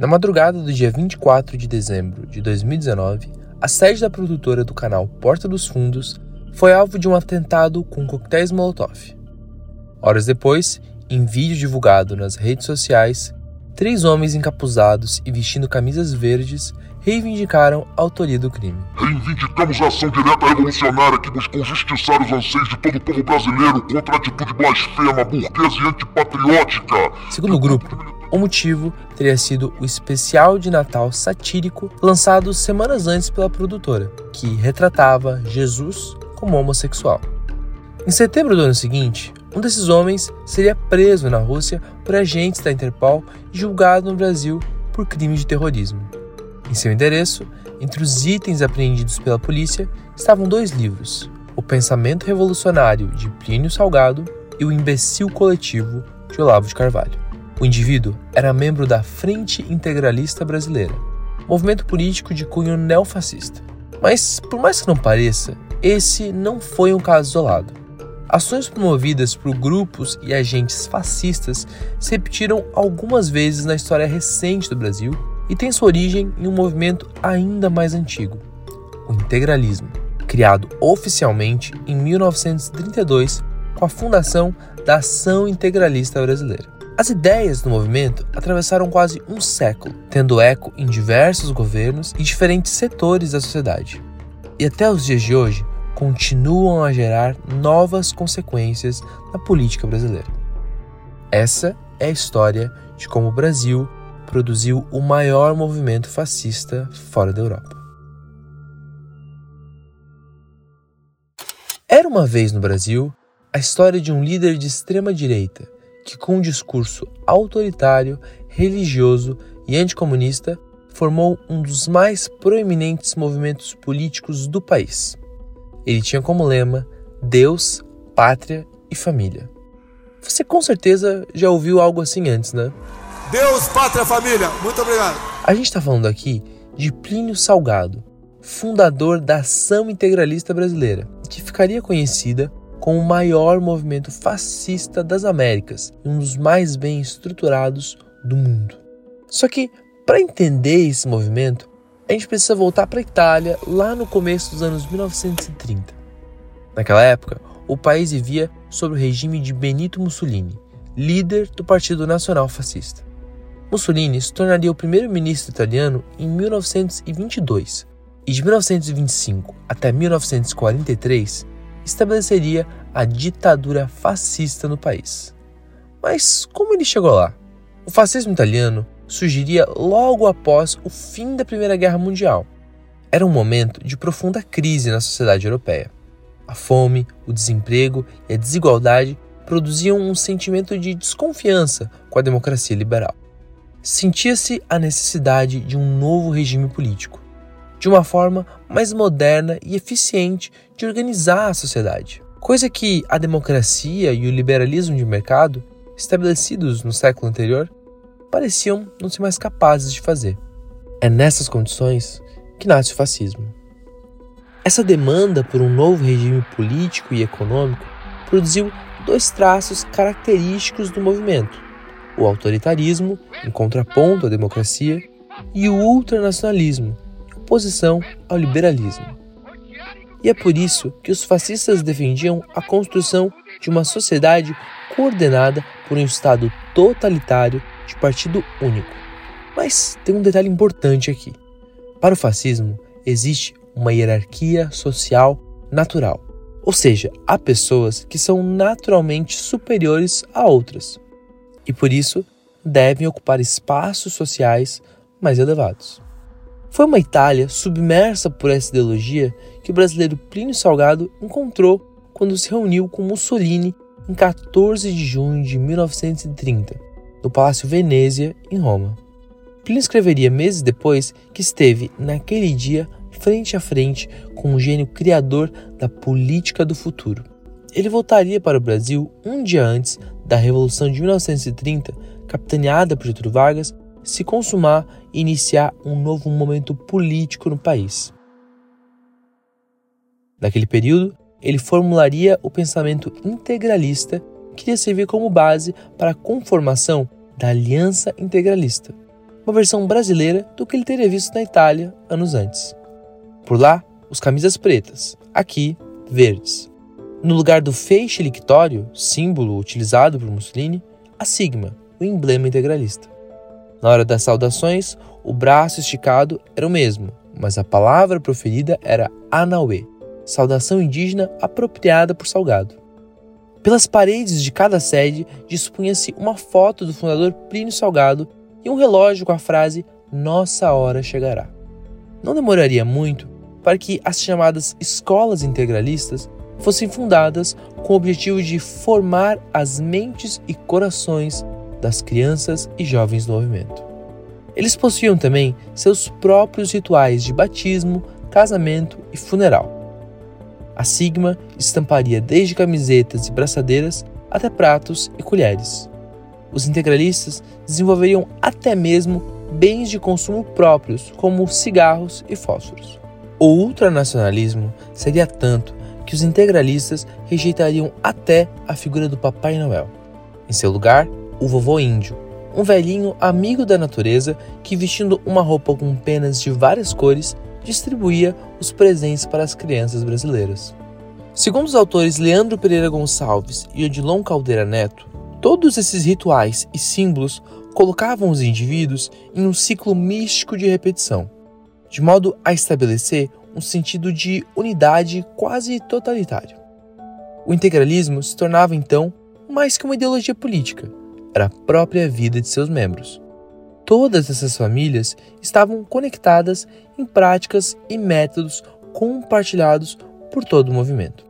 Na madrugada do dia 24 de dezembro de 2019, a sede da produtora do canal Porta dos Fundos foi alvo de um atentado com coquetéis Molotov. Horas depois, em vídeo divulgado nas redes sociais, três homens encapuzados e vestindo camisas verdes reivindicaram a autoria do crime. Reivindicamos a ação direta revolucionária que buscou justiçar os anseios de todo o povo brasileiro contra a atitude blasfema, burguesa e antipatriótica. Segundo o grupo, o motivo teria sido o especial de Natal satírico lançado semanas antes pela produtora, que retratava Jesus como homossexual. Em setembro do ano seguinte, um desses homens seria preso na Rússia por agentes da Interpol e julgado no Brasil por crime de terrorismo. Em seu endereço, entre os itens apreendidos pela polícia, estavam dois livros: O Pensamento Revolucionário de Plínio Salgado e O Imbecil Coletivo de Olavo de Carvalho. O indivíduo era membro da Frente Integralista Brasileira, movimento político de cunho neofascista. Mas, por mais que não pareça, esse não foi um caso isolado. Ações promovidas por grupos e agentes fascistas se repetiram algumas vezes na história recente do Brasil e têm sua origem em um movimento ainda mais antigo, o integralismo, criado oficialmente em 1932 com a fundação da Ação Integralista Brasileira. As ideias do movimento atravessaram quase um século, tendo eco em diversos governos e diferentes setores da sociedade. E até os dias de hoje, continuam a gerar novas consequências na política brasileira. Essa é a história de como o Brasil produziu o maior movimento fascista fora da Europa. Era uma vez no Brasil a história de um líder de extrema direita que, com um discurso autoritário, religioso e anticomunista, formou um dos mais proeminentes movimentos políticos do país. Ele tinha como lema Deus, Pátria e Família. Você com certeza já ouviu algo assim antes, né? Deus, Pátria, Família. Muito obrigado. A gente está falando aqui de Plínio Salgado, fundador da Ação Integralista Brasileira, que ficaria conhecida com o maior movimento fascista das Américas e um dos mais bem estruturados do mundo. Só que, para entender esse movimento, a gente precisa voltar para a Itália lá no começo dos anos 1930. Naquela época, o país vivia sob o regime de Benito Mussolini, líder do Partido Nacional Fascista. Mussolini se tornaria o primeiro-ministro italiano em 1922 e de 1925 até 1943 estabeleceria a ditadura fascista no país. Mas como ele chegou lá? O fascismo italiano surgiria logo após o fim da Primeira Guerra Mundial. Era um momento de profunda crise na sociedade europeia. A fome, o desemprego e a desigualdade produziam um sentimento de desconfiança com a democracia liberal. Sentia-se a necessidade de um novo regime político, de uma forma mais moderna e eficiente de organizar a sociedade, coisa que a democracia e o liberalismo de mercado, estabelecidos no século anterior, pareciam não ser mais capazes de fazer. É nessas condições que nasce o fascismo. Essa demanda por um novo regime político e econômico produziu dois traços característicos do movimento: o autoritarismo, em contraponto à democracia, e o ultranacionalismo, oposição ao liberalismo. E é por isso que os fascistas defendiam a construção de uma sociedade coordenada por um Estado totalitário de partido único. Mas tem um detalhe importante aqui. Para o fascismo, existe uma hierarquia social natural, ou seja, há pessoas que são naturalmente superiores a outras e por isso devem ocupar espaços sociais mais elevados. Foi uma Itália submersa por essa ideologia que o brasileiro Plínio Salgado encontrou quando se reuniu com Mussolini em 14 de junho de 1930, no Palácio Venezia, em Roma. Plínio escreveria meses depois que esteve, naquele dia, frente a frente com o gênio criador da política do futuro. Ele voltaria para o Brasil um dia antes da Revolução de 1930, capitaneada por Getúlio Vargas, se consumar e iniciar um novo momento político no país. Naquele período, ele formularia o pensamento integralista que iria servir como base para a conformação da Aliança Integralista, uma versão brasileira do que ele teria visto na Itália anos antes. Por lá, os camisas pretas, aqui, verdes. No lugar do feixe lictório, símbolo utilizado por Mussolini, a sigma, o emblema integralista. Na hora das saudações, o braço esticado era o mesmo, mas a palavra proferida era Anauê, saudação indígena apropriada por Salgado. Pelas paredes de cada sede dispunha-se uma foto do fundador Plínio Salgado e um relógio com a frase Nossa hora chegará. Não demoraria muito para que as chamadas escolas integralistas fossem fundadas com o objetivo de formar as mentes e corações das crianças e jovens do movimento. Eles possuíam também seus próprios rituais de batismo, casamento e funeral. A Sigma estamparia desde camisetas e braçadeiras até pratos e colheres. Os integralistas desenvolveriam até mesmo bens de consumo próprios, como cigarros e fósforos. O ultranacionalismo seria tanto que os integralistas rejeitariam até a figura do Papai Noel. Em seu lugar, o vovô índio, um velhinho amigo da natureza que, vestindo uma roupa com penas de várias cores, distribuía os presentes para as crianças brasileiras. Segundo os autores Leandro Pereira Gonçalves e Odilon Caldeira Neto, todos esses rituais e símbolos colocavam os indivíduos em um ciclo místico de repetição, de modo a estabelecer um sentido de unidade quase totalitário. O integralismo se tornava então mais que uma ideologia política, era a própria vida de seus membros. Todas essas famílias estavam conectadas em práticas e métodos compartilhados por todo o movimento.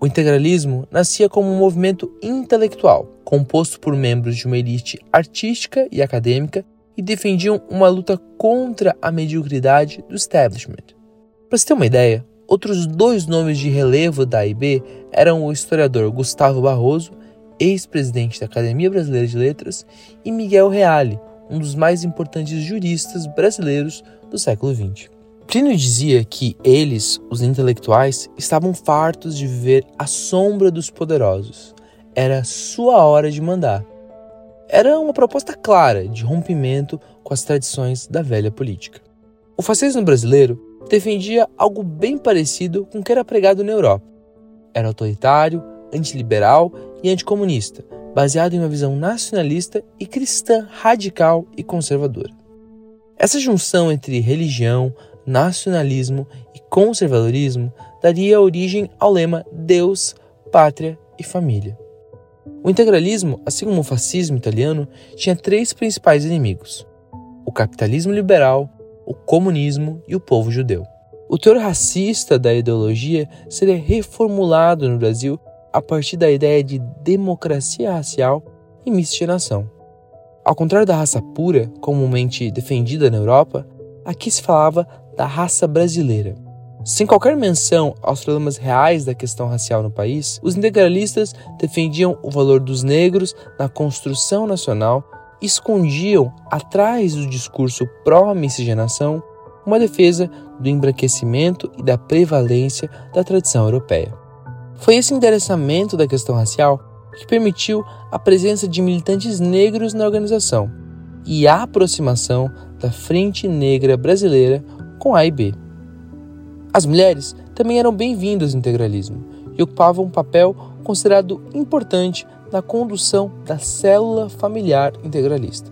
O integralismo nascia como um movimento intelectual, composto por membros de uma elite artística e acadêmica e defendiam uma luta contra a mediocridade do establishment. Para se ter uma ideia, outros dois nomes de relevo da AIB eram o historiador Gustavo Barroso, ex-presidente da Academia Brasileira de Letras, e Miguel Reale, um dos mais importantes juristas brasileiros do século XX. Plínio dizia que eles, os intelectuais, estavam fartos de viver à sombra dos poderosos. Era sua hora de mandar. Era uma proposta clara de rompimento com as tradições da velha política. O fascismo brasileiro defendia algo bem parecido com o que era pregado na Europa. Era autoritário, antiliberal e anticomunista, baseado em uma visão nacionalista e cristã radical e conservadora. Essa junção entre religião, nacionalismo e conservadorismo daria origem ao lema Deus, Pátria e Família. O integralismo, assim como o fascismo italiano, tinha três principais inimigos: o capitalismo liberal, o comunismo e o povo judeu. O teor racista da ideologia seria reformulado no Brasil a partir da ideia de democracia racial e miscigenação. Ao contrário da raça pura, comumente defendida na Europa, aqui se falava da raça brasileira. Sem qualquer menção aos problemas reais da questão racial no país, os integralistas defendiam o valor dos negros na construção nacional e escondiam, atrás do discurso pró-miscigenação, uma defesa do embranquecimento e da prevalência da tradição europeia. Foi esse endereçamento da questão racial que permitiu a presença de militantes negros na organização e a aproximação da Frente Negra Brasileira com A e B. As mulheres também eram bem-vindas no integralismo e ocupavam um papel considerado importante na condução da célula familiar integralista.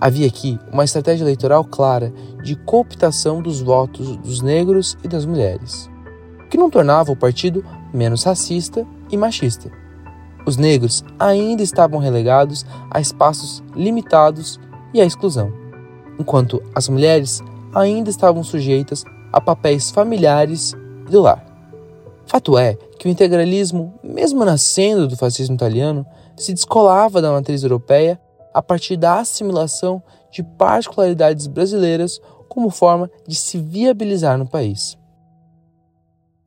Havia aqui uma estratégia eleitoral clara de cooptação dos votos dos negros e das mulheres, que não tornava o partido menos racista e machista. Os negros ainda estavam relegados a espaços limitados e à exclusão, enquanto as mulheres ainda estavam sujeitas a papéis familiares e do lar. Fato é que o integralismo, mesmo nascendo do fascismo italiano, se descolava da matriz europeia a partir da assimilação de particularidades brasileiras como forma de se viabilizar no país.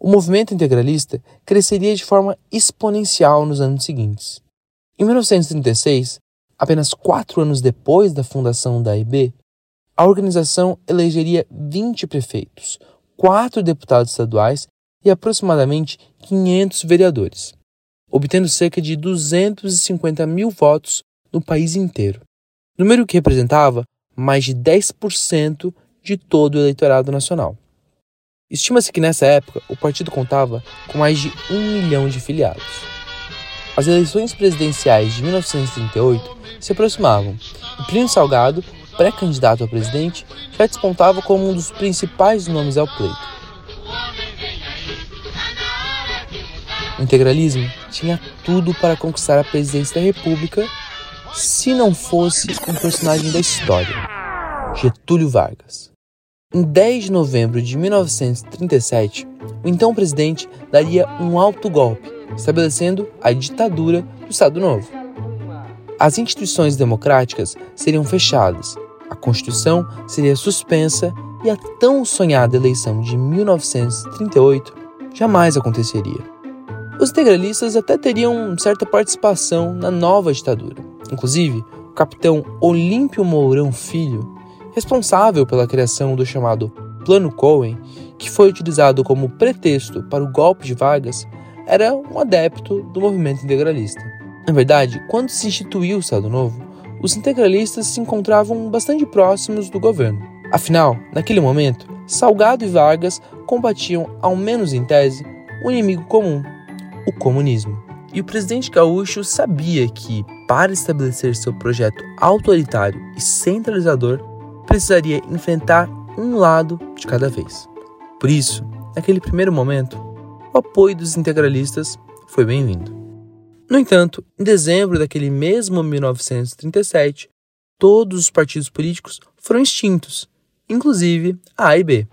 O movimento integralista cresceria de forma exponencial nos anos seguintes. Em 1936, apenas quatro anos depois da fundação da IB, a organização elegeria 20 prefeitos, quatro deputados estaduais e aproximadamente 500 vereadores, obtendo cerca de 250 mil votos no país inteiro, número que representava mais de 10% de todo o eleitorado nacional. Estima-se que nessa época o partido contava com mais de um milhão de filiados. As eleições presidenciais de 1938 se aproximavam e Plínio Salgado, pré-candidato a presidente, já despontava como um dos principais nomes ao pleito. O integralismo tinha tudo para conquistar a presidência da República se não fosse um personagem da história, Getúlio Vargas. Em 10 de novembro de 1937, o então presidente daria um alto golpe, estabelecendo a ditadura do Estado Novo. As instituições democráticas seriam fechadas, a Constituição seria suspensa e a tão sonhada eleição de 1938 jamais aconteceria. Os integralistas até teriam certa participação na nova ditadura. Inclusive, o capitão Olímpio Mourão Filho, responsável pela criação do chamado Plano Cohen, que foi utilizado como pretexto para o golpe de Vargas, era um adepto do movimento integralista. Na verdade, quando se instituiu o Estado Novo, os integralistas se encontravam bastante próximos do governo. Afinal, naquele momento, Salgado e Vargas combatiam, ao menos em tese, um inimigo comum, o comunismo. E o presidente gaúcho sabia que, para estabelecer seu projeto autoritário e centralizador, precisaria enfrentar um lado de cada vez. Por isso, naquele primeiro momento, o apoio dos integralistas foi bem-vindo. No entanto, em dezembro daquele mesmo 1937, todos os partidos políticos foram extintos, inclusive a A e B.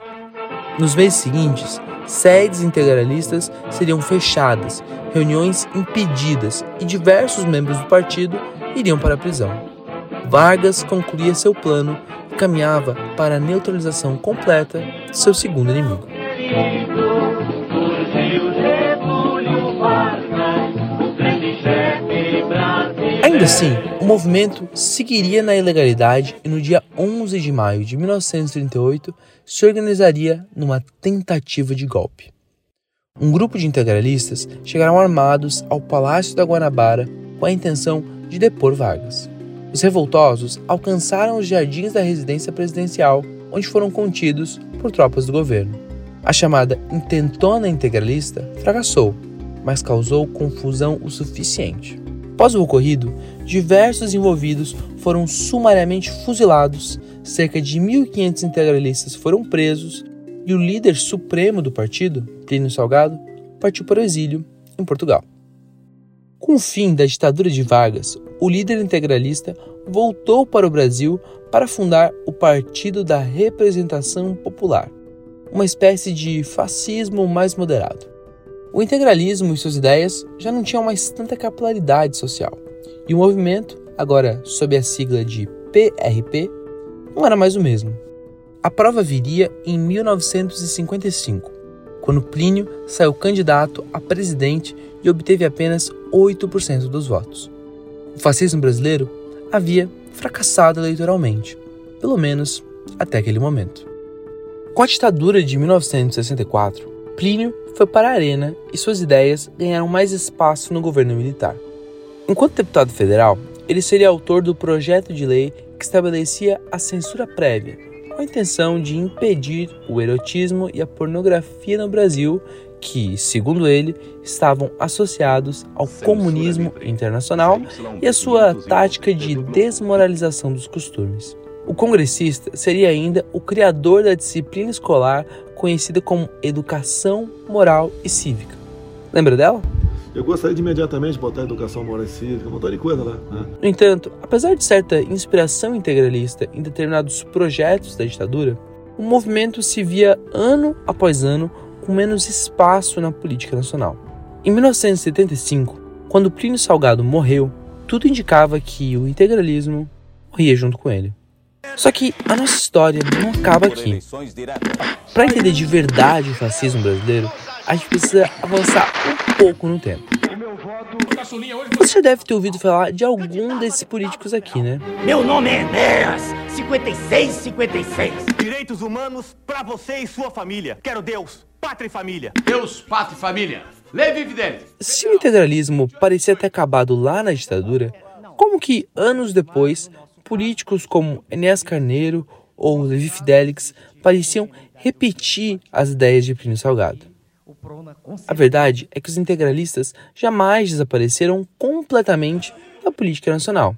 Nos meses seguintes, sedes integralistas seriam fechadas, reuniões impedidas e diversos membros do partido iriam para a prisão. Vargas concluía seu plano caminhava para a neutralização completa de seu segundo inimigo. Ainda assim, o movimento seguiria na ilegalidade e no dia 11 de maio de 1938 se organizaria numa tentativa de golpe. Um grupo de integralistas chegaram armados ao Palácio da Guanabara com a intenção de depor Vargas. Os revoltosos alcançaram os jardins da residência presidencial, onde foram contidos por tropas do governo. A chamada intentona integralista fracassou, mas causou confusão o suficiente. Após o ocorrido, diversos envolvidos foram sumariamente fuzilados, cerca de 1.500 integralistas foram presos e o líder supremo do partido, Plínio Salgado, partiu para o exílio em Portugal. Com o fim da ditadura de Vargas, o líder integralista voltou para o Brasil para fundar o Partido da Representação Popular, uma espécie de fascismo mais moderado. O integralismo e suas ideias já não tinham mais tanta capilaridade social, e o movimento, agora sob a sigla de PRP, não era mais o mesmo. A prova viria em 1955, quando Plínio saiu candidato a presidente e obteve apenas 8% dos votos. O fascismo brasileiro havia fracassado eleitoralmente, pelo menos até aquele momento. Com a ditadura de 1964, Plínio foi para a arena e suas ideias ganharam mais espaço no governo militar. Enquanto deputado federal, ele seria autor do projeto de lei que estabelecia a censura prévia, com a intenção de impedir o erotismo e a pornografia no Brasil, que, segundo ele, estavam associados ao comunismo internacional e a sua tática de desmoralização dos costumes. O congressista seria ainda o criador da disciplina escolar conhecida como Educação Moral e Cívica. Lembra dela? Eu gostaria de imediatamente botar Educação Moral e Cívica, um montão de coisa lá. Né? No entanto, apesar de certa inspiração integralista em determinados projetos da ditadura, o movimento se via ano após ano com menos espaço na política nacional. Em 1975, quando Plínio Salgado morreu, tudo indicava que o integralismo morria junto com ele. Só que a nossa história não acaba aqui. Para entender de verdade o fascismo brasileiro, a gente precisa avançar um pouco no tempo. Você já deve ter ouvido falar de algum desses políticos aqui, né? Meu nome é Enéas, 5656. Direitos humanos para você e sua família. Quero Deus, pátria e família. Deus, pátria e família. Levi Fidelis. Se o integralismo parecia ter acabado lá na ditadura, como que anos depois, políticos como Enéas Carneiro ou Levi Fidelix pareciam repetir as ideias de Plínio Salgado? A verdade é que os integralistas jamais desapareceram completamente da política nacional.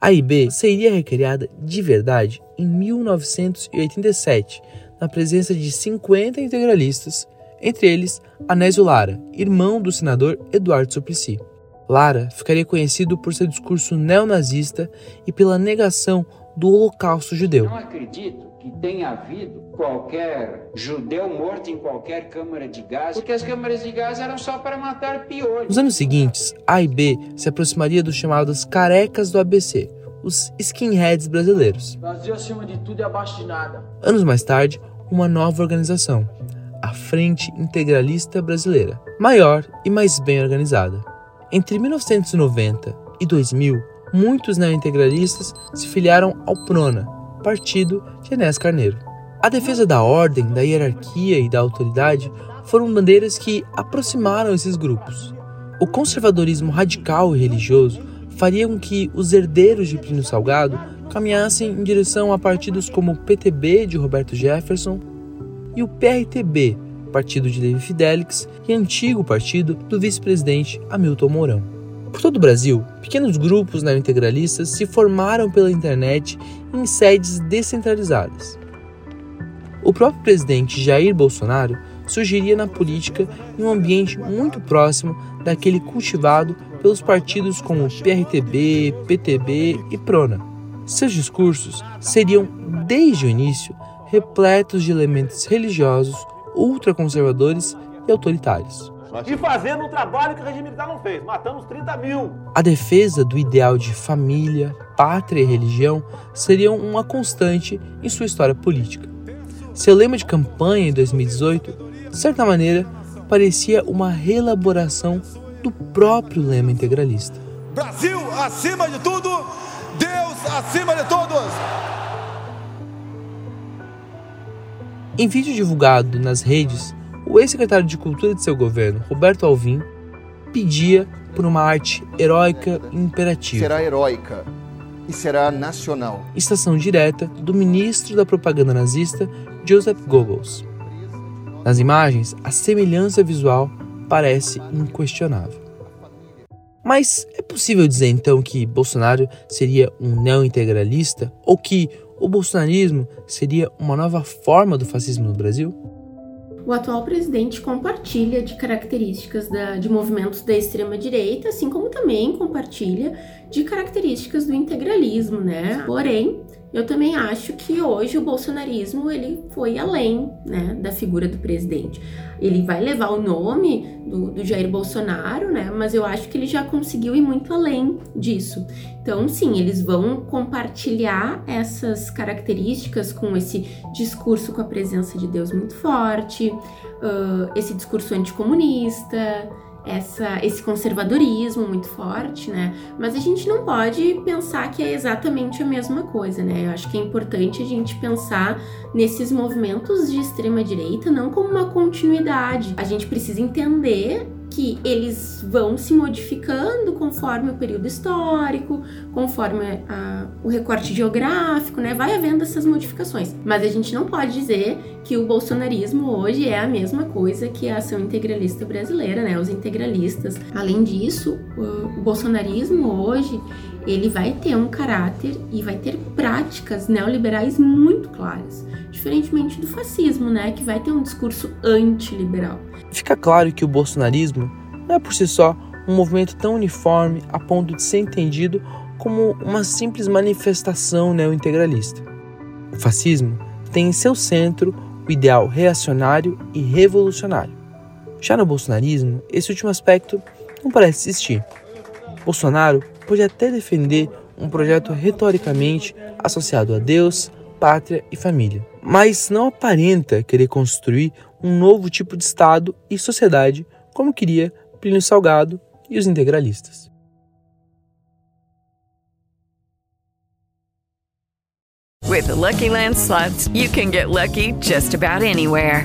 A IB seria recriada de verdade em 1987, na presença de 50 integralistas, entre eles Anésio Lara, irmão do senador Eduardo Suplicy. Lara ficaria conhecido por seu discurso neonazista e pela negação do Holocausto judeu. Não acredito que tenha havido qualquer judeu morto em qualquer câmara de gás, porque as câmaras de gás eram só para matar piolhos. Nos anos seguintes, A e B se aproximaria dos chamados carecas do ABC, os skinheads brasileiros. Brasil acima de tudo e abaixo de nada. Anos mais tarde, uma nova organização, a Frente Integralista Brasileira, maior e mais bem organizada. Entre 1990 e 2000, muitos neointegralistas se filiaram ao PRONA, partido de Enéas Carneiro. A defesa da ordem, da hierarquia e da autoridade foram bandeiras que aproximaram esses grupos. O conservadorismo radical e religioso faria com que os herdeiros de Plínio Salgado caminhassem em direção a partidos como o PTB de Roberto Jefferson e o PRTB, partido de Levi Fidelix e antigo partido do vice-presidente Hamilton Mourão. Por todo o Brasil, pequenos grupos neointegralistas se formaram pela internet em sedes descentralizadas. O próprio presidente Jair Bolsonaro surgiria na política em um ambiente muito próximo daquele cultivado pelos partidos como PRTB, PTB e Prona. Seus discursos seriam, desde o início, repletos de elementos religiosos, ultraconservadores e autoritários. E fazendo um trabalho que o regime militar não fez. Matamos 30 mil. A defesa do ideal de família, pátria e religião seriam uma constante em sua história política. Seu lema de campanha em 2018, de certa maneira, parecia uma reelaboração do próprio lema integralista. Brasil acima de tudo, acima de todos. Em vídeo divulgado nas redes, o ex-secretário de Cultura de seu governo, Roberto Alvim, pedia por uma arte heróica e imperativa. Será heróica e será nacional. Estação direta do ministro da propaganda nazista, Joseph Goebbels. Nas imagens, a semelhança visual parece inquestionável. Mas é possível dizer então que Bolsonaro seria um neointegralista ou que o bolsonarismo seria uma nova forma do fascismo no Brasil? O atual presidente compartilha de características da, de movimentos da extrema-direita, assim como também compartilha de características do integralismo, né? Porém, eu também acho que hoje o bolsonarismo ele foi além né, da figura do presidente. Ele vai levar o nome do, do, Jair Bolsonaro, né? Mas eu acho que ele já conseguiu ir muito além disso. Então, sim, eles vão compartilhar essas características com esse discurso com a presença de Deus muito forte, uh, esse discurso anticomunista essa, esse conservadorismo muito forte, né? Mas a gente não pode pensar que é exatamente a mesma coisa, né? Eu acho que é importante a gente pensar nesses movimentos de extrema direita não como uma continuidade. A gente precisa entender que eles vão se modificando conforme o período histórico, conforme a, o recorte geográfico, né? Vai havendo essas modificações. Mas a gente não pode dizer que o bolsonarismo hoje é a mesma coisa que a ação integralista brasileira, né? Os integralistas. Além disso, o, o bolsonarismo hoje ele vai ter um caráter e vai ter práticas neoliberais muito claras, diferentemente do fascismo, né, que vai ter um discurso antiliberal. Fica claro que o bolsonarismo não é por si só um movimento tão uniforme a ponto de ser entendido como uma simples manifestação neointegralista. O fascismo tem em seu centro o ideal reacionário e revolucionário. Já no bolsonarismo, esse último aspecto não parece existir. Bolsonaro pode até defender um projeto retoricamente associado a Deus, pátria e família, mas não aparenta querer construir um novo tipo de Estado e sociedade como queria Plínio Salgado e os integralistas. With the Lucky Land slots, you can get lucky just about anywhere.